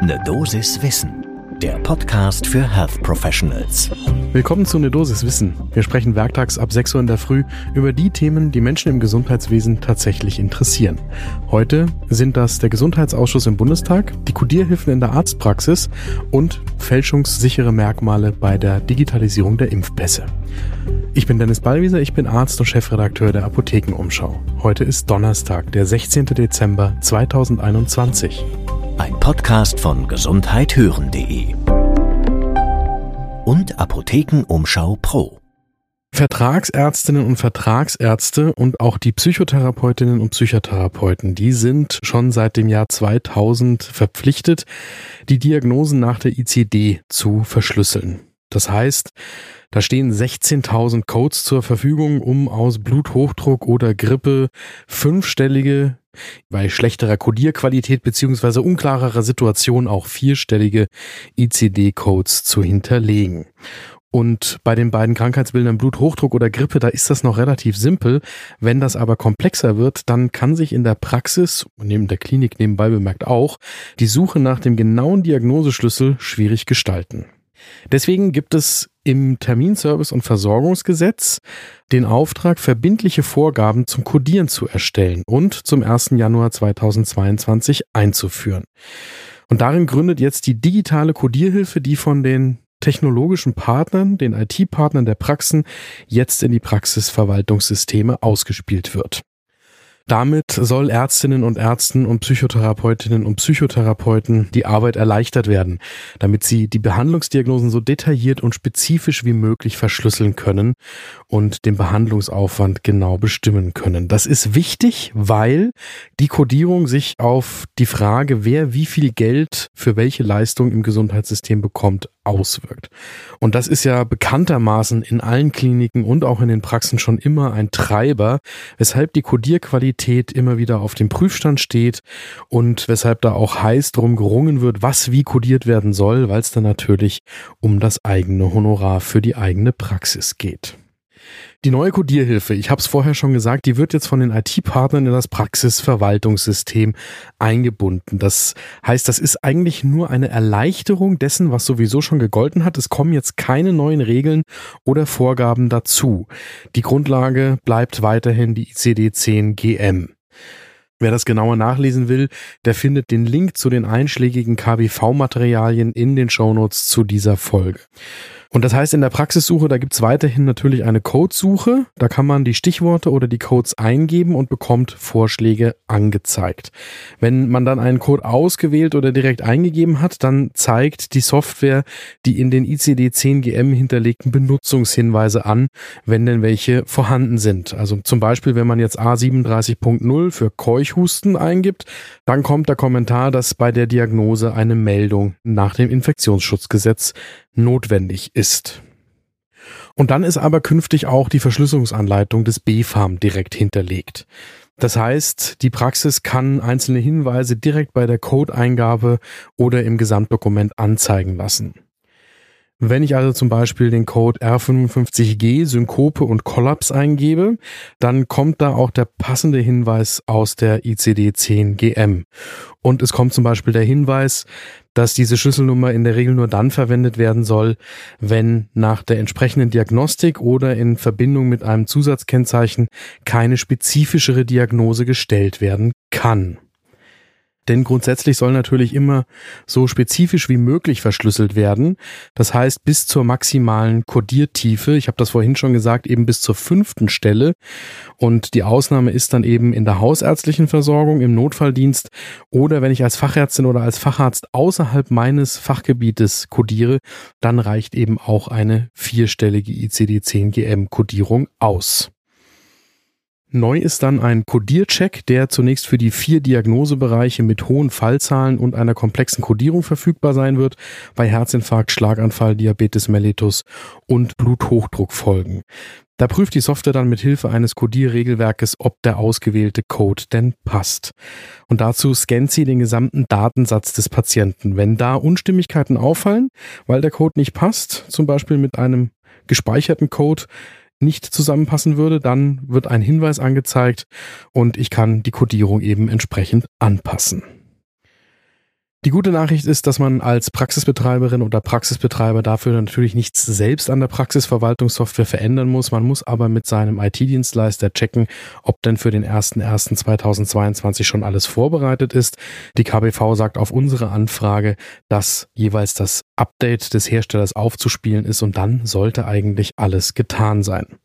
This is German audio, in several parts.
Ne Dosis Wissen, der Podcast für Health Professionals. Willkommen zu Ne Dosis Wissen. Wir sprechen werktags ab 6 Uhr in der Früh über die Themen, die Menschen im Gesundheitswesen tatsächlich interessieren. Heute sind das der Gesundheitsausschuss im Bundestag, die Kodierhilfen in der Arztpraxis und fälschungssichere Merkmale bei der Digitalisierung der Impfpässe. Ich bin Dennis Ballwieser, ich bin Arzt und Chefredakteur der Apothekenumschau. Heute ist Donnerstag, der 16. Dezember 2021. Ein Podcast von gesundheithören.de und Apothekenumschau Pro. Vertragsärztinnen und Vertragsärzte und auch die Psychotherapeutinnen und Psychotherapeuten, die sind schon seit dem Jahr 2000 verpflichtet, die Diagnosen nach der ICD zu verschlüsseln. Das heißt, da stehen 16.000 Codes zur Verfügung, um aus Bluthochdruck oder Grippe fünfstellige, bei schlechterer Codierqualität beziehungsweise unklarerer Situation auch vierstellige ICD-Codes zu hinterlegen. Und bei den beiden Krankheitsbildern Bluthochdruck oder Grippe, da ist das noch relativ simpel. Wenn das aber komplexer wird, dann kann sich in der Praxis, neben der Klinik nebenbei bemerkt auch, die Suche nach dem genauen Diagnoseschlüssel schwierig gestalten. Deswegen gibt es im Terminservice- und Versorgungsgesetz den Auftrag, verbindliche Vorgaben zum Codieren zu erstellen und zum 1. Januar 2022 einzuführen. Und darin gründet jetzt die digitale Codierhilfe, die von den technologischen Partnern, den IT-Partnern der Praxen, jetzt in die Praxisverwaltungssysteme ausgespielt wird. Damit soll Ärztinnen und Ärzten und Psychotherapeutinnen und Psychotherapeuten die Arbeit erleichtert werden, damit sie die Behandlungsdiagnosen so detailliert und spezifisch wie möglich verschlüsseln können und den Behandlungsaufwand genau bestimmen können. Das ist wichtig, weil die Kodierung sich auf die Frage, wer wie viel Geld für welche Leistung im Gesundheitssystem bekommt, auswirkt. Und das ist ja bekanntermaßen in allen Kliniken und auch in den Praxen schon immer ein Treiber, weshalb die Kodierqualität immer wieder auf dem Prüfstand steht und weshalb da auch heiß drum gerungen wird, was wie kodiert werden soll, weil es dann natürlich um das eigene Honorar für die eigene Praxis geht. Die neue Codierhilfe, ich habe es vorher schon gesagt, die wird jetzt von den IT-Partnern in das Praxisverwaltungssystem eingebunden. Das heißt, das ist eigentlich nur eine Erleichterung dessen, was sowieso schon gegolten hat. Es kommen jetzt keine neuen Regeln oder Vorgaben dazu. Die Grundlage bleibt weiterhin die ICD-10 GM. Wer das genauer nachlesen will, der findet den Link zu den einschlägigen KBV-Materialien in den Shownotes zu dieser Folge. Und das heißt, in der Praxissuche, da gibt's weiterhin natürlich eine Codesuche. Da kann man die Stichworte oder die Codes eingeben und bekommt Vorschläge angezeigt. Wenn man dann einen Code ausgewählt oder direkt eingegeben hat, dann zeigt die Software die in den ICD-10-GM hinterlegten Benutzungshinweise an, wenn denn welche vorhanden sind. Also zum Beispiel, wenn man jetzt A37.0 für Keuchhusten eingibt, dann kommt der Kommentar, dass bei der Diagnose eine Meldung nach dem Infektionsschutzgesetz notwendig ist. Und dann ist aber künftig auch die Verschlüsselungsanleitung des BFARM direkt hinterlegt. Das heißt, die Praxis kann einzelne Hinweise direkt bei der Codeingabe oder im Gesamtdokument anzeigen lassen. Wenn ich also zum Beispiel den Code R55G Synkope und Kollaps eingebe, dann kommt da auch der passende Hinweis aus der ICD-10 GM. Und es kommt zum Beispiel der Hinweis, dass diese Schlüsselnummer in der Regel nur dann verwendet werden soll, wenn nach der entsprechenden Diagnostik oder in Verbindung mit einem Zusatzkennzeichen keine spezifischere Diagnose gestellt werden kann. Denn grundsätzlich soll natürlich immer so spezifisch wie möglich verschlüsselt werden. Das heißt, bis zur maximalen Codiertiefe. Ich habe das vorhin schon gesagt, eben bis zur fünften Stelle. Und die Ausnahme ist dann eben in der hausärztlichen Versorgung, im Notfalldienst oder wenn ich als Fachärztin oder als Facharzt außerhalb meines Fachgebietes codiere, dann reicht eben auch eine vierstellige ICD-10-GM-Codierung aus. Neu ist dann ein Codiercheck, der zunächst für die vier Diagnosebereiche mit hohen Fallzahlen und einer komplexen Codierung verfügbar sein wird, bei Herzinfarkt, Schlaganfall, Diabetes mellitus und Bluthochdruckfolgen. Da prüft die Software dann mit Hilfe eines Codierregelwerkes, ob der ausgewählte Code denn passt. Und dazu scannt sie den gesamten Datensatz des Patienten. Wenn da Unstimmigkeiten auffallen, weil der Code nicht passt, zum Beispiel mit einem gespeicherten Code, nicht zusammenpassen würde, dann wird ein Hinweis angezeigt und ich kann die Codierung eben entsprechend anpassen. Die gute Nachricht ist, dass man als Praxisbetreiberin oder Praxisbetreiber dafür natürlich nichts selbst an der Praxisverwaltungssoftware verändern muss. Man muss aber mit seinem IT-Dienstleister checken, ob denn für den 01.01.2022 schon alles vorbereitet ist. Die KBV sagt auf unsere Anfrage, dass jeweils das Update des Herstellers aufzuspielen ist und dann sollte eigentlich alles getan sein.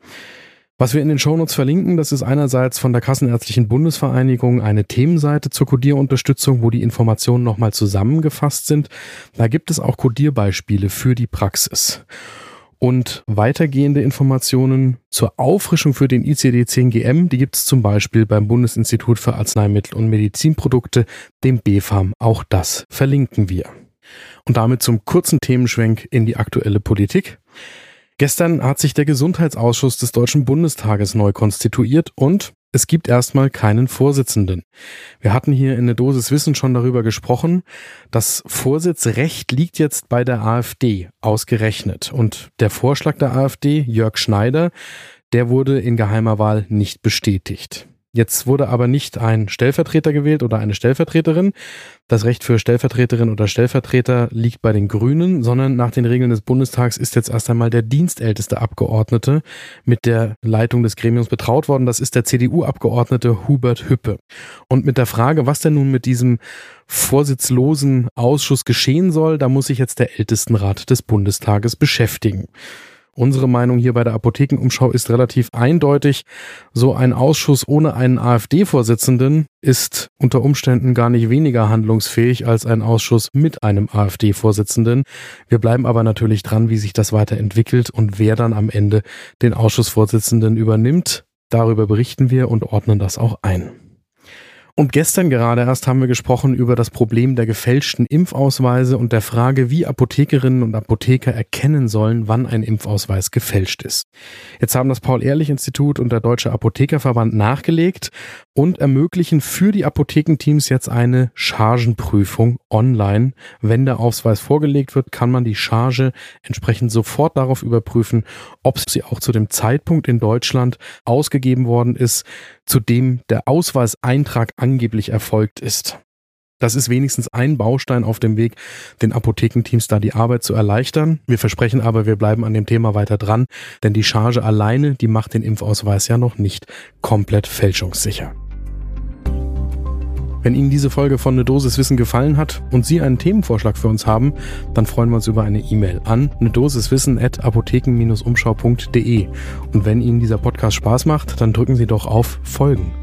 Was wir in den Shownotes verlinken, das ist einerseits von der Kassenärztlichen Bundesvereinigung eine Themenseite zur Codierunterstützung, wo die Informationen nochmal zusammengefasst sind. Da gibt es auch Codierbeispiele für die Praxis. Und weitergehende Informationen zur Auffrischung für den ICD-10-GM, die gibt es zum Beispiel beim Bundesinstitut für Arzneimittel und Medizinprodukte, dem BfArM. Auch das verlinken wir. Und damit zum kurzen Themenschwenk in die aktuelle Politik. Gestern hat sich der Gesundheitsausschuss des Deutschen Bundestages neu konstituiert und es gibt erstmal keinen Vorsitzenden. Wir hatten hier in der Dosis Wissen schon darüber gesprochen. Das Vorsitzrecht liegt jetzt bei der AfD ausgerechnet. Und der Vorschlag der AfD, Jörg Schneider, der wurde in geheimer Wahl nicht bestätigt. Jetzt wurde aber nicht ein Stellvertreter gewählt oder eine Stellvertreterin. Das Recht für Stellvertreterin oder Stellvertreter liegt bei den Grünen, sondern nach den Regeln des Bundestags ist jetzt erst einmal der dienstälteste Abgeordnete mit der Leitung des Gremiums betraut worden. Das ist der CDU-Abgeordnete Hubert Hüppe. Und mit der Frage, was denn nun mit diesem vorsitzlosen Ausschuss geschehen soll, da muss sich jetzt der Ältestenrat des Bundestages beschäftigen. Unsere Meinung hier bei der Apothekenumschau ist relativ eindeutig. So ein Ausschuss ohne einen AfD-Vorsitzenden ist unter Umständen gar nicht weniger handlungsfähig als ein Ausschuss mit einem AfD-Vorsitzenden. Wir bleiben aber natürlich dran, wie sich das weiterentwickelt und wer dann am Ende den Ausschussvorsitzenden übernimmt. Darüber berichten wir und ordnen das auch ein. Und gestern gerade erst haben wir gesprochen über das Problem der gefälschten Impfausweise und der Frage, wie Apothekerinnen und Apotheker erkennen sollen, wann ein Impfausweis gefälscht ist. Jetzt haben das Paul-Ehrlich-Institut und der Deutsche Apothekerverband nachgelegt und ermöglichen für die Apothekenteams jetzt eine Chargenprüfung online. Wenn der Ausweis vorgelegt wird, kann man die Charge entsprechend sofort darauf überprüfen, ob sie auch zu dem Zeitpunkt in Deutschland ausgegeben worden ist, zu dem der Ausweiseintrag angeblich erfolgt ist. Das ist wenigstens ein Baustein auf dem Weg, den Apothekenteams da die Arbeit zu erleichtern. Wir versprechen aber, wir bleiben an dem Thema weiter dran, denn die Charge alleine, die macht den Impfausweis ja noch nicht komplett fälschungssicher. Wenn Ihnen diese Folge von Ne Dosis Wissen gefallen hat und Sie einen Themenvorschlag für uns haben, dann freuen wir uns über eine E-Mail an ne Dosiswissen at apotheken-umschau.de. Und wenn Ihnen dieser Podcast Spaß macht, dann drücken Sie doch auf Folgen.